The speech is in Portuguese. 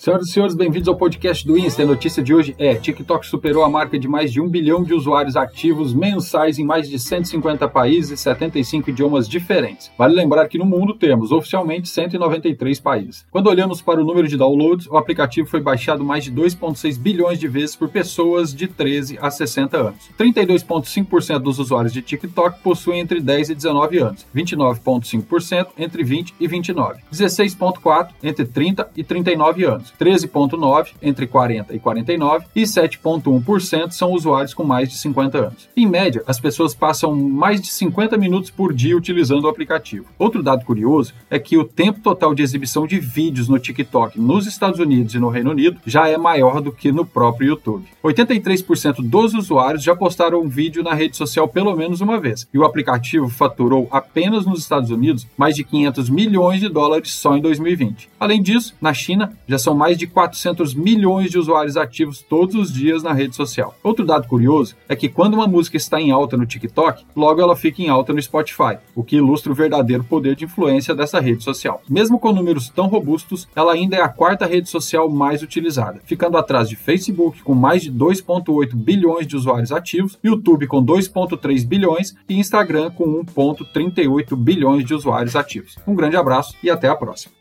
Senhoras e senhores, bem-vindos ao podcast do Insta. A notícia de hoje é: TikTok superou a marca de mais de um bilhão de usuários ativos mensais em mais de 150 países e 75 idiomas diferentes. Vale lembrar que no mundo temos oficialmente 193 países. Quando olhamos para o número de downloads, o aplicativo foi baixado mais de 2,6 bilhões de vezes por pessoas de 13 a 60 anos. 32,5% dos usuários de TikTok possuem entre 10 e 19 anos, 29,5% entre 20 e 29, 16,4% entre 30 e 39 anos. 13,9% entre 40 e 49% e 7,1% são usuários com mais de 50 anos. Em média, as pessoas passam mais de 50 minutos por dia utilizando o aplicativo. Outro dado curioso é que o tempo total de exibição de vídeos no TikTok nos Estados Unidos e no Reino Unido já é maior do que no próprio YouTube. 83% dos usuários já postaram um vídeo na rede social pelo menos uma vez, e o aplicativo faturou apenas nos Estados Unidos mais de 500 milhões de dólares só em 2020. Além disso, na China já são mais de 400 milhões de usuários ativos todos os dias na rede social. Outro dado curioso é que quando uma música está em alta no TikTok, logo ela fica em alta no Spotify, o que ilustra o verdadeiro poder de influência dessa rede social. Mesmo com números tão robustos, ela ainda é a quarta rede social mais utilizada, ficando atrás de Facebook com mais de 2,8 bilhões de usuários ativos, YouTube com 2,3 bilhões e Instagram com 1,38 bilhões de usuários ativos. Um grande abraço e até a próxima.